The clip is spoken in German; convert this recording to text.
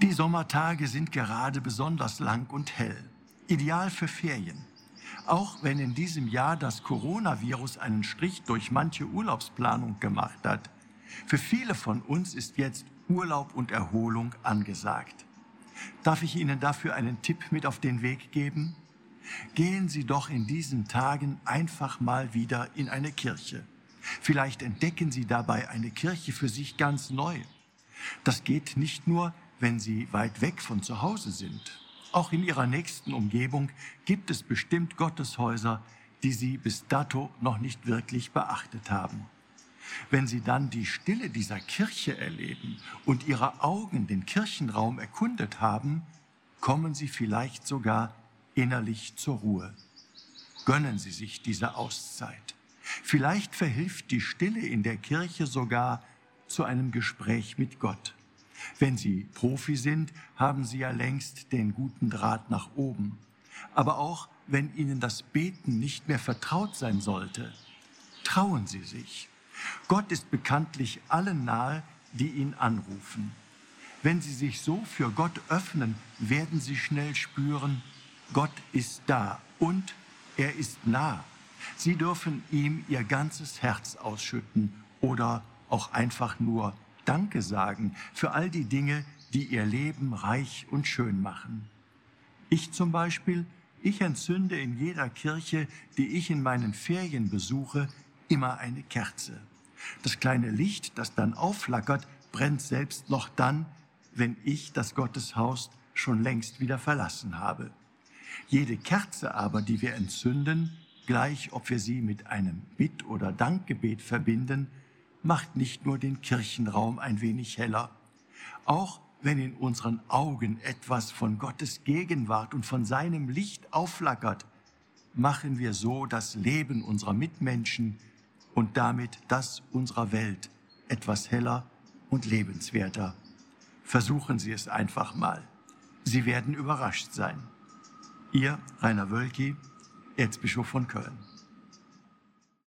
Die Sommertage sind gerade besonders lang und hell, ideal für Ferien. Auch wenn in diesem Jahr das Coronavirus einen Strich durch manche Urlaubsplanung gemacht hat, für viele von uns ist jetzt Urlaub und Erholung angesagt. Darf ich Ihnen dafür einen Tipp mit auf den Weg geben? Gehen Sie doch in diesen Tagen einfach mal wieder in eine Kirche. Vielleicht entdecken Sie dabei eine Kirche für sich ganz neu. Das geht nicht nur, wenn Sie weit weg von zu Hause sind. Auch in Ihrer nächsten Umgebung gibt es bestimmt Gotteshäuser, die Sie bis dato noch nicht wirklich beachtet haben. Wenn Sie dann die Stille dieser Kirche erleben und Ihre Augen den Kirchenraum erkundet haben, kommen Sie vielleicht sogar innerlich zur Ruhe. Gönnen Sie sich diese Auszeit. Vielleicht verhilft die Stille in der Kirche sogar zu einem Gespräch mit Gott. Wenn Sie Profi sind, haben Sie ja längst den guten Draht nach oben. Aber auch wenn Ihnen das Beten nicht mehr vertraut sein sollte, trauen Sie sich. Gott ist bekanntlich allen nahe, die ihn anrufen. Wenn Sie sich so für Gott öffnen, werden Sie schnell spüren, Gott ist da und er ist nah. Sie dürfen ihm Ihr ganzes Herz ausschütten oder auch einfach nur Danke sagen für all die Dinge, die Ihr Leben reich und schön machen. Ich zum Beispiel, ich entzünde in jeder Kirche, die ich in meinen Ferien besuche, immer eine Kerze. Das kleine Licht, das dann aufflackert, brennt selbst noch dann, wenn ich das Gotteshaus schon längst wieder verlassen habe. Jede Kerze aber, die wir entzünden, gleich ob wir sie mit einem Bitt- oder Dankgebet verbinden, macht nicht nur den Kirchenraum ein wenig heller. Auch wenn in unseren Augen etwas von Gottes Gegenwart und von seinem Licht aufflackert, machen wir so das Leben unserer Mitmenschen und damit das unserer Welt etwas heller und lebenswerter. Versuchen Sie es einfach mal. Sie werden überrascht sein. Ihr Rainer Wölki, Erzbischof von Köln.